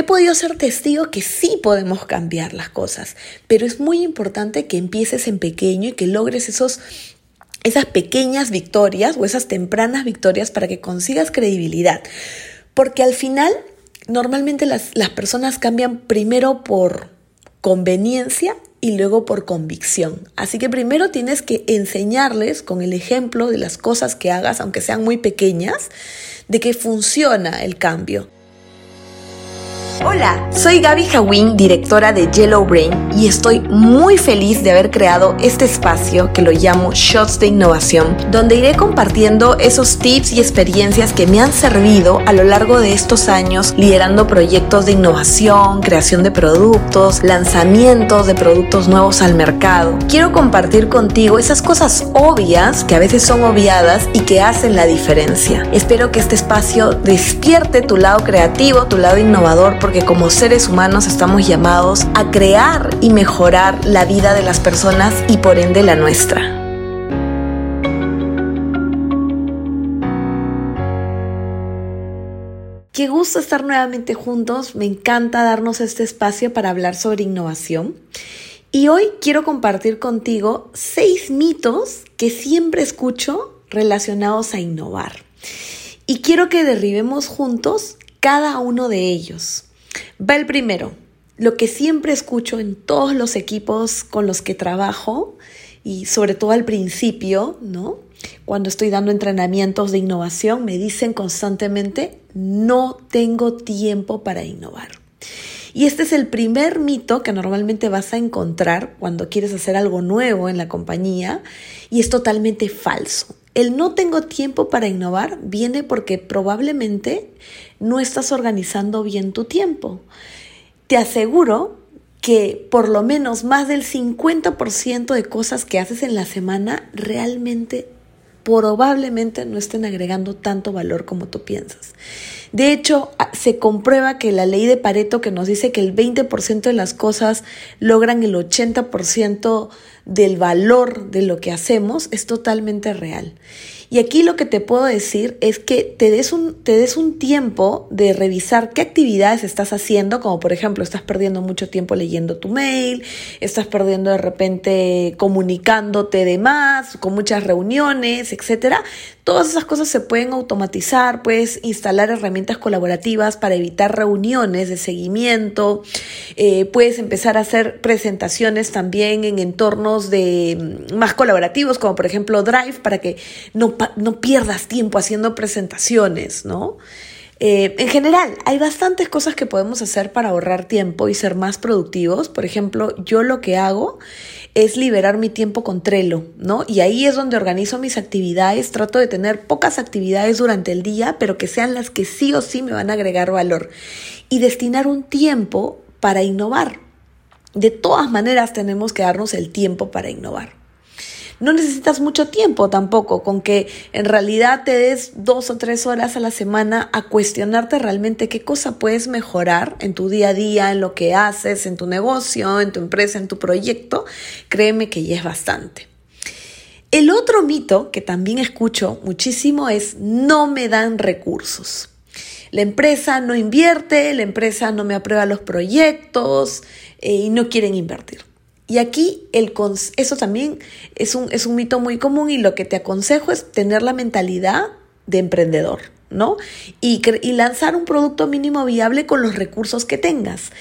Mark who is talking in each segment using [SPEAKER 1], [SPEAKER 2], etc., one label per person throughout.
[SPEAKER 1] he podido ser testigo que sí podemos cambiar las cosas, pero es muy importante que empieces en pequeño y que logres esos esas pequeñas victorias o esas tempranas victorias para que consigas credibilidad. Porque al final, normalmente las, las personas cambian primero por conveniencia y luego por convicción. Así que primero tienes que enseñarles con el ejemplo de las cosas que hagas, aunque sean muy pequeñas, de que funciona el cambio. Hola, soy Gaby Hawin, directora de Yellow Brain, y estoy muy feliz de haber creado este espacio que lo llamo Shots de Innovación, donde iré compartiendo esos tips y experiencias que me han servido a lo largo de estos años liderando proyectos de innovación, creación de productos, lanzamientos de productos nuevos al mercado. Quiero compartir contigo esas cosas obvias que a veces son obviadas y que hacen la diferencia. Espero que este espacio despierte tu lado creativo, tu lado innovador, porque como seres humanos estamos llamados a crear y mejorar la vida de las personas y por ende la nuestra. Qué gusto estar nuevamente juntos, me encanta darnos este espacio para hablar sobre innovación. Y hoy quiero compartir contigo seis mitos que siempre escucho relacionados a innovar. Y quiero que derribemos juntos cada uno de ellos. Va el primero. Lo que siempre escucho en todos los equipos con los que trabajo y sobre todo al principio, ¿no? Cuando estoy dando entrenamientos de innovación, me dicen constantemente, no tengo tiempo para innovar. Y este es el primer mito que normalmente vas a encontrar cuando quieres hacer algo nuevo en la compañía y es totalmente falso. El no tengo tiempo para innovar viene porque probablemente no estás organizando bien tu tiempo. Te aseguro que por lo menos más del 50% de cosas que haces en la semana realmente probablemente no estén agregando tanto valor como tú piensas. De hecho, se comprueba que la ley de Pareto que nos dice que el 20% de las cosas logran el 80% del valor de lo que hacemos es totalmente real. Y aquí lo que te puedo decir es que te des un, te des un tiempo de revisar qué actividades estás haciendo, como por ejemplo estás perdiendo mucho tiempo leyendo tu mail, estás perdiendo de repente comunicándote de más, con muchas reuniones, etcétera. Todas esas cosas se pueden automatizar, puedes instalar herramientas colaborativas para evitar reuniones de seguimiento, eh, puedes empezar a hacer presentaciones también en entornos de, mm, más colaborativos, como por ejemplo Drive, para que no, no pierdas tiempo haciendo presentaciones, ¿no? Eh, en general, hay bastantes cosas que podemos hacer para ahorrar tiempo y ser más productivos. Por ejemplo, yo lo que hago es liberar mi tiempo con Trello, ¿no? Y ahí es donde organizo mis actividades. Trato de tener pocas actividades durante el día, pero que sean las que sí o sí me van a agregar valor. Y destinar un tiempo para innovar. De todas maneras, tenemos que darnos el tiempo para innovar. No necesitas mucho tiempo tampoco, con que en realidad te des dos o tres horas a la semana a cuestionarte realmente qué cosa puedes mejorar en tu día a día, en lo que haces, en tu negocio, en tu empresa, en tu proyecto. Créeme que ya es bastante. El otro mito que también escucho muchísimo es no me dan recursos. La empresa no invierte, la empresa no me aprueba los proyectos eh, y no quieren invertir. Y aquí el, eso también es un, es un mito muy común y lo que te aconsejo es tener la mentalidad de emprendedor. ¿no? Y, y, lanzar un producto mínimo viable con los recursos que tengas.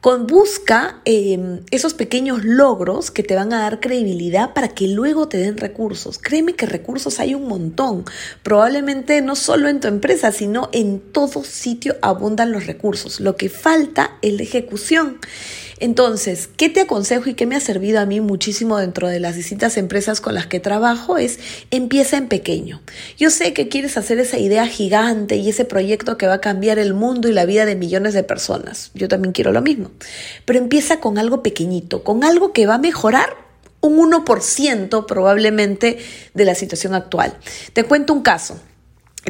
[SPEAKER 1] Con, busca em, esos pequeños logros que te van a dar credibilidad para que luego te den recursos. Créeme que recursos hay un montón. Probablemente no solo en tu empresa, sino en todo sitio abundan los recursos. Lo que falta es la ejecución. Entonces, ¿qué te aconsejo y qué me ha servido a mí muchísimo dentro de las distintas empresas con las que trabajo? Es empieza en pequeño. Yo sé que quieres hacer esa idea gigante y ese proyecto que va a cambiar el mundo y la vida de millones de personas. Yo también quiero lo mismo. Pero empieza con algo pequeñito, con algo que va a mejorar un 1% probablemente de la situación actual. Te cuento un caso.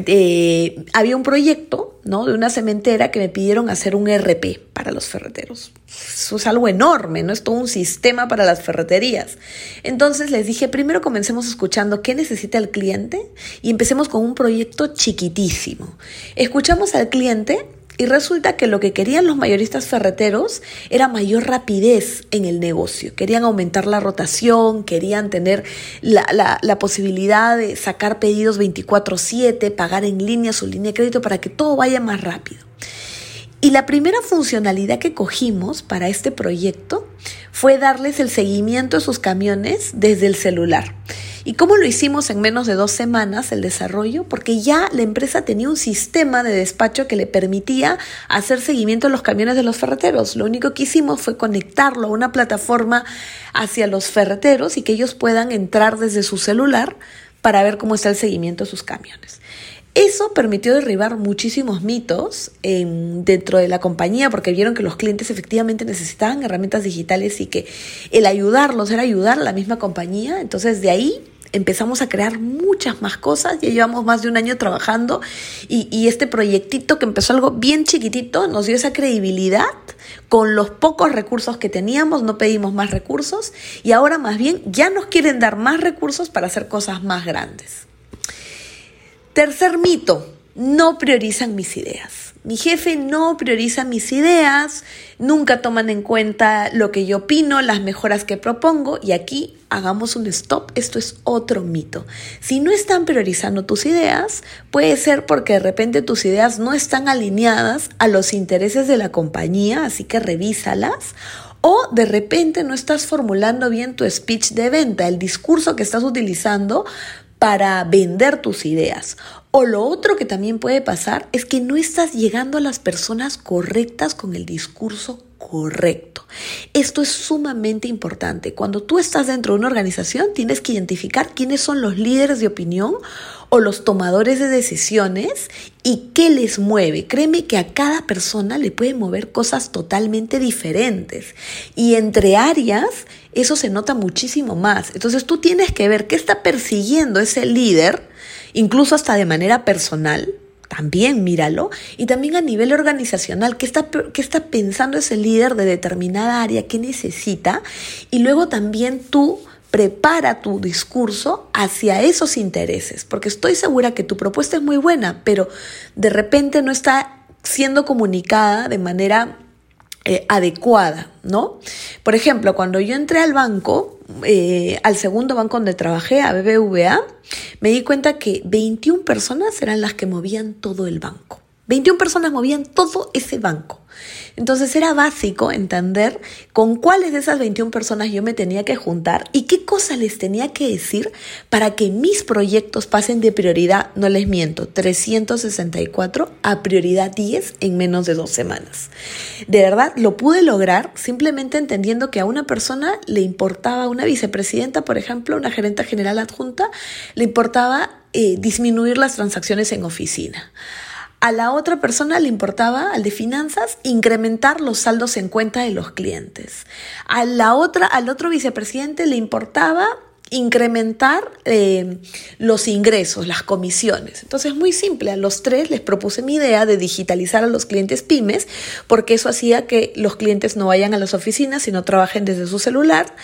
[SPEAKER 1] Eh, había un proyecto ¿no? de una cementera que me pidieron hacer un RP para los ferreteros. Eso es algo enorme, ¿no? Es todo un sistema para las ferreterías. Entonces les dije, primero comencemos escuchando qué necesita el cliente y empecemos con un proyecto chiquitísimo. Escuchamos al cliente Y resulta que lo que querían los mayoristas ferreteros era mayor rapidez en el negocio. Querían aumentar la rotación, querían tener la, la posibilidad de sacar pedidos 24/7, pagar en línea su línea de crédito para que todo vaya más rápido. Y la primera funcionalidad que cogimos para este proyecto fue darles el seguimiento a sus camiones desde el celular. ¿Y cómo lo hicimos en menos de dos semanas el desarrollo? Porque ya la empresa tenía un sistema de despacho que le permitía hacer seguimiento a los camiones de los ferreteros. Lo único que hicimos fue conectarlo a una plataforma hacia los ferreteros y que ellos puedan entrar desde su celular para ver cómo está el seguimiento de sus camiones. Eso permitió derribar muchísimos mitos dentro de la compañía porque vieron que los clientes efectivamente necesitaban herramientas digitales y que el ayudarlos era ayudar a la misma compañía. Entonces de ahí empezamos a crear muchas más cosas. Ya llevamos más de un año trabajando y, y, este proyectito que empezó algo bien chiquitito nos dio esa credibilidad con los pocos recursos que teníamos. No pedimos más recursos y ahora más bien ya nos quieren dar más recursos para hacer cosas más grandes. Tercer mito, no priorizan mis ideas. Mi jefe no prioriza mis ideas, nunca toman en cuenta lo que yo opino, las mejoras que propongo y aquí hagamos un stop, esto es otro mito. Si no están priorizando tus ideas, puede ser porque de repente tus ideas no están alineadas a los intereses de la compañía, así que revísalas. O de repente no estás formulando bien tu speech de venta, el discurso que estás utilizando para vender tus ideas. O lo otro que también puede pasar es que no estás llegando a las personas correctas con el discurso correcto. Esto es sumamente importante. Cuando tú estás dentro de una organización, tienes que identificar quiénes son los líderes de opinión o los tomadores de decisiones y qué les mueve. Créeme que a cada persona le puede mover cosas totalmente diferentes. Y entre áreas, eso se nota muchísimo más. Entonces tú tienes que ver qué está persiguiendo ese líder, incluso hasta de manera personal, también míralo. Y también a nivel organizacional, ¿qué está, qué está pensando ese líder de determinada área? ¿Qué necesita? Y luego también tú prepara tu discurso hacia esos intereses, porque estoy segura que tu propuesta es muy buena, pero de repente no está siendo comunicada de manera eh, adecuada, ¿no? Por ejemplo, cuando yo entré al banco, eh, al segundo banco donde trabajé, a BBVA, me di cuenta que 21 personas eran las que movían todo el banco. 21 personas movían todo ese banco. Entonces era básico entender con cuáles de esas 21 personas yo me tenía que juntar y qué cosas les tenía que decir para que mis proyectos pasen de prioridad, no les miento, 364 a prioridad 10 en menos de dos semanas. De verdad, lo pude lograr simplemente entendiendo que a una persona le importaba, una vicepresidenta, por ejemplo, una gerente general adjunta, le importaba eh, disminuir las transacciones en oficina. A la otra persona le importaba, al de finanzas, incrementar los saldos en cuenta de los clientes. A la otra, al otro vicepresidente le importaba incrementar eh, los ingresos, las comisiones. Entonces, muy simple, a los tres les propuse mi idea de digitalizar a los clientes pymes, porque eso hacía que los clientes no vayan a las oficinas, sino trabajen desde su celular.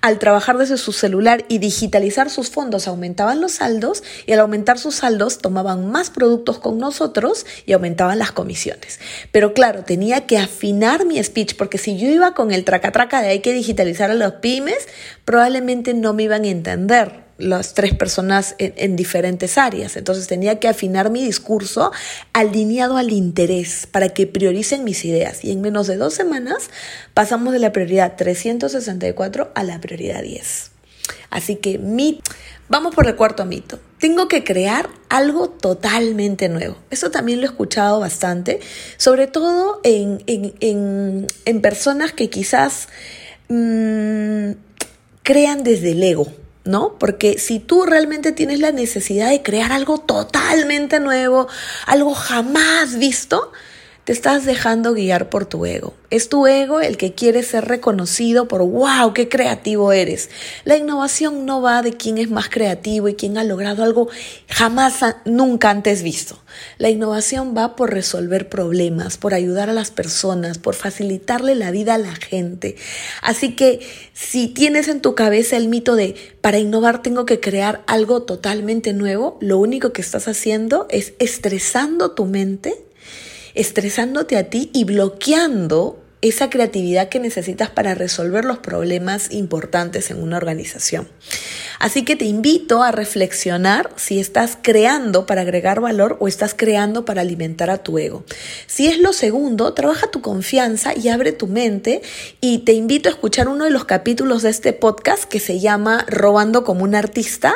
[SPEAKER 1] Al trabajar desde su celular y digitalizar sus fondos, aumentaban los saldos y al aumentar sus saldos tomaban más productos con nosotros y aumentaban las comisiones. Pero claro, tenía que afinar mi speech, porque si yo iba con el traca-traca de hay que digitalizar a los pymes, probablemente no me iban entender las tres personas en, diferentes áreas. Entonces tenía que afinar mi discurso alineado al interés para que prioricen mis ideas. Y en menos de dos semanas pasamos de la prioridad 364 a la prioridad 10. Así que mi, vamos por el cuarto mito. Tengo que crear algo totalmente nuevo. Eso también lo he escuchado bastante, sobre todo en, en, personas que quizás... Mm, crean desde el ego, ¿no? Porque si tú realmente tienes la necesidad de crear algo totalmente nuevo, algo jamás visto, te estás dejando guiar por tu ego. Es tu ego el que quiere ser reconocido por, wow, qué creativo eres. La innovación no va de quién es más creativo y quién ha logrado algo jamás, nunca antes visto. La innovación va por resolver problemas, por ayudar a las personas, por facilitarle la vida a la gente. Así que si tienes en tu cabeza el mito de, para innovar tengo que crear algo totalmente nuevo, lo único que estás haciendo es estresando tu mente estresándote a ti y bloqueando esa creatividad que necesitas para resolver los problemas importantes en una organización. Así que te invito a reflexionar si estás creando para agregar valor o estás creando para alimentar a tu ego. Si es lo segundo, trabaja tu confianza y abre tu mente y te invito a escuchar uno de los capítulos de este podcast que se llama Robando como un artista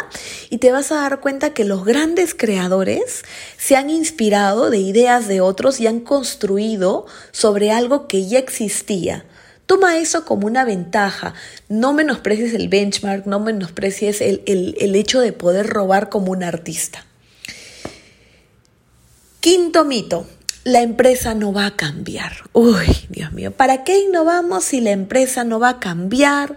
[SPEAKER 1] y te vas a dar cuenta que los grandes creadores se han inspirado de ideas de otros y han construido sobre algo que ya existía. Toma eso como una ventaja. No menosprecies el benchmark, no menosprecies el, el, hecho de poder robar como un artista. Quinto mito. La empresa no va a cambiar. Uy, Dios mío, ¿para qué innovamos si la empresa no va a cambiar?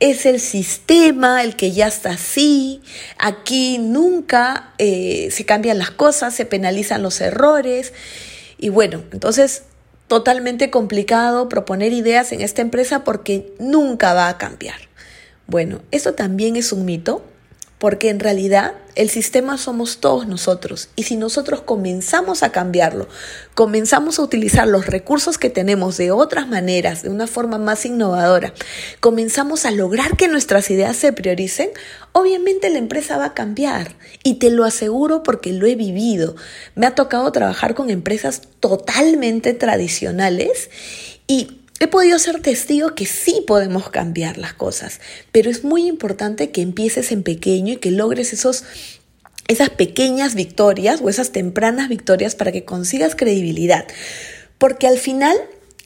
[SPEAKER 1] Es el sistema el que ya está así. Aquí nunca eh, se cambian las cosas, se penalizan los errores. Y bueno, entonces totalmente complicado proponer ideas en esta empresa porque nunca va a cambiar. Bueno, eso también es un mito porque en realidad el sistema somos todos nosotros y si nosotros comenzamos a cambiarlo, comenzamos a utilizar los recursos que tenemos de otras maneras, de una forma más innovadora, comenzamos a lograr que nuestras ideas se prioricen, obviamente la empresa va a cambiar y te lo aseguro porque lo he vivido. Me ha tocado trabajar con empresas totalmente tradicionales y He podido ser testigo que sí podemos cambiar las cosas, pero es muy importante que empieces en pequeño y que logres esos, esas pequeñas victorias o esas tempranas victorias para que consigas credibilidad. Porque al final,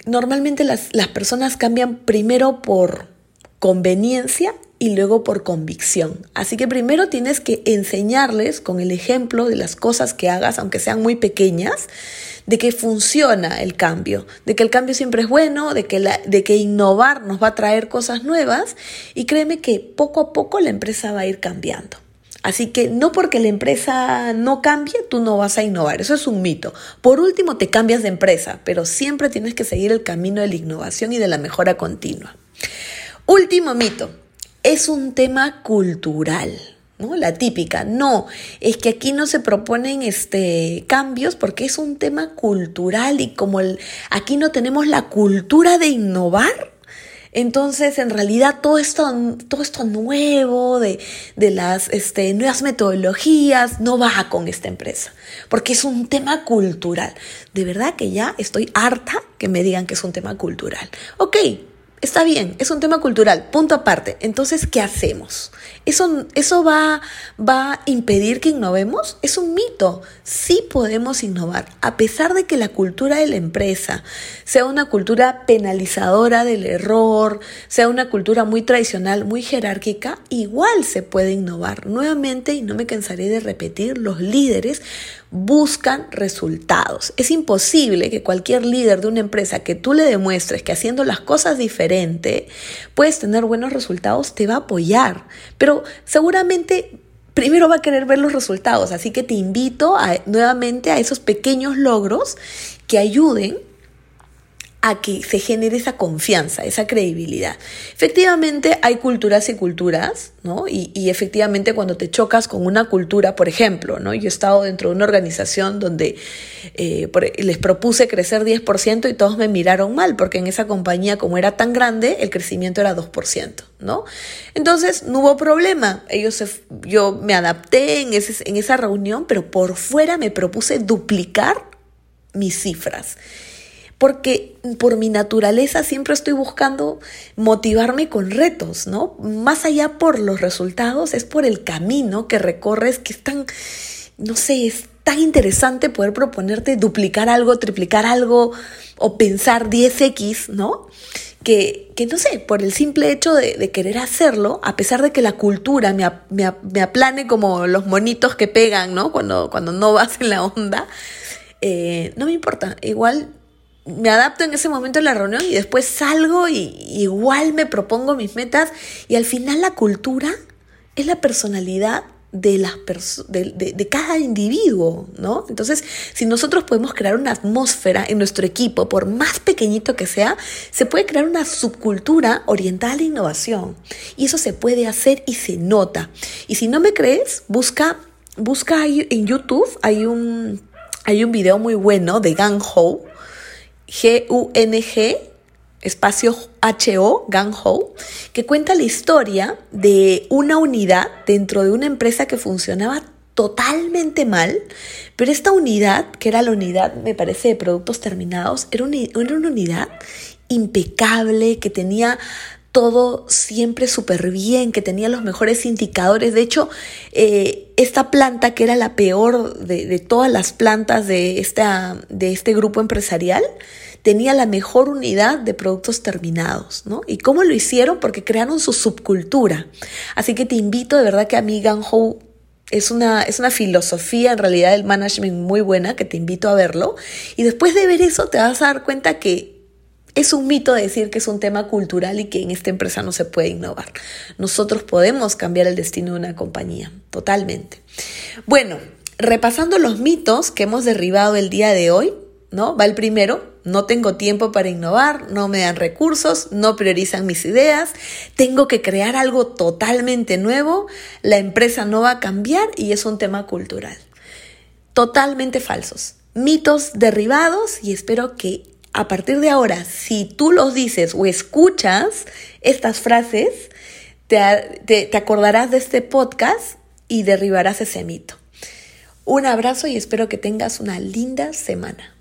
[SPEAKER 1] normalmente las, las personas cambian primero por conveniencia y luego por convicción. Así que primero tienes que enseñarles con el ejemplo de las cosas que hagas, aunque sean muy pequeñas, de que funciona el cambio, de que el cambio siempre es bueno, de que, la, de que innovar nos va a traer cosas nuevas y créeme que poco a poco la empresa va a ir cambiando. Así que no porque la empresa no cambie, tú no vas a innovar. Eso es un mito. Por último, te cambias de empresa, pero siempre tienes que seguir el camino de la innovación y de la mejora continua. Último mito. Es un tema cultural. ¿no? La típica, no, es que aquí no se proponen este, cambios porque es un tema cultural y como aquí no tenemos la cultura de innovar, entonces, en realidad, todo esto, todo esto nuevo de, de las este, nuevas metodologías no va con esta empresa, porque es un tema cultural. De verdad que ya estoy harta que me digan que es un tema cultural. Ok, Está bien, es un tema cultural, punto aparte. Entonces, ¿qué hacemos? ¿Eso, eso va, va a impedir que innovemos? Es un mito. Sí podemos innovar, a pesar de que la cultura de la empresa sea una cultura penalizadora del error, sea una cultura muy tradicional, muy jerárquica, igual se puede innovar. Nuevamente, y no me cansaré de repetir, los líderes buscan resultados. Es imposible que cualquier líder de una empresa que tú le demuestres que haciendo las cosas diferente puedes tener buenos resultados, te va a apoyar. Pero seguramente primero va a querer ver los resultados. Así que te invito nuevamente a esos pequeños logros que ayuden a que se genere esa confianza, esa credibilidad. Efectivamente hay culturas y culturas, ¿no? Y, efectivamente cuando te chocas con una cultura, por ejemplo, ¿no? Yo he estado dentro de una organización donde eh, les propuse crecer 10% y todos me miraron mal, porque en esa compañía, como era tan grande, el crecimiento era 2%, ¿no? Entonces no hubo problema. Ellos yo me adapté en, ese, en esa reunión, pero por fuera me propuse duplicar mis cifras porque por mi naturaleza siempre estoy buscando motivarme con retos, ¿no? Más allá por los resultados, es por el camino que recorres que es tan, no sé, es tan interesante poder proponerte duplicar algo, triplicar algo o pensar 10x, ¿no? Que, que, no sé, por el simple hecho de, querer hacerlo, a pesar de que la cultura me, me, aplane como los monitos que pegan, ¿no? Cuando, cuando no vas en la onda, eh, no me importa. Igual me adapto en ese momento en la reunión y después salgo y igual me propongo mis metas y al final la cultura es la personalidad de, las de, de, cada individuo, ¿no? Entonces, si nosotros podemos crear una atmósfera en nuestro equipo, por más pequeñito que sea, se puede crear una subcultura orientada a la innovación. Y eso se puede hacer y se nota. Y si no me crees, busca, busca en YouTube, hay un hay un video muy bueno de Gang Ho, G-U-N-G, espacio H-O, Gang Ho, que cuenta la historia de una unidad dentro de una empresa que funcionaba totalmente mal, pero esta unidad, que era la unidad, me parece, de productos terminados, era era una unidad impecable, que tenía todo siempre súper bien, que tenía los mejores indicadores. De hecho, eh, esta planta, que era la peor de, todas las plantas de, esta, de este grupo empresarial, tenía la mejor unidad de productos terminados, ¿no? ¿Y cómo lo hicieron? Porque crearon su subcultura. Así que te invito de verdad que a mí Ganho es una, es una filosofía en realidad del management muy buena que te invito a verlo. Y después de ver eso te vas a dar cuenta que es un mito decir que es un tema cultural y que en esta empresa no se puede innovar. Nosotros podemos cambiar el destino de una compañía, totalmente. Bueno, repasando los mitos que hemos derribado el día de hoy, ¿no? Va el primero, no tengo tiempo para innovar, no me dan recursos, no priorizan mis ideas, tengo que crear algo totalmente nuevo, la empresa no va a cambiar y es un tema cultural. Totalmente falsos. Mitos derribados y espero que a partir de ahora, si tú los dices o escuchas estas frases, te, acordarás de este podcast y derribarás ese mito. Un abrazo y espero que tengas una linda semana.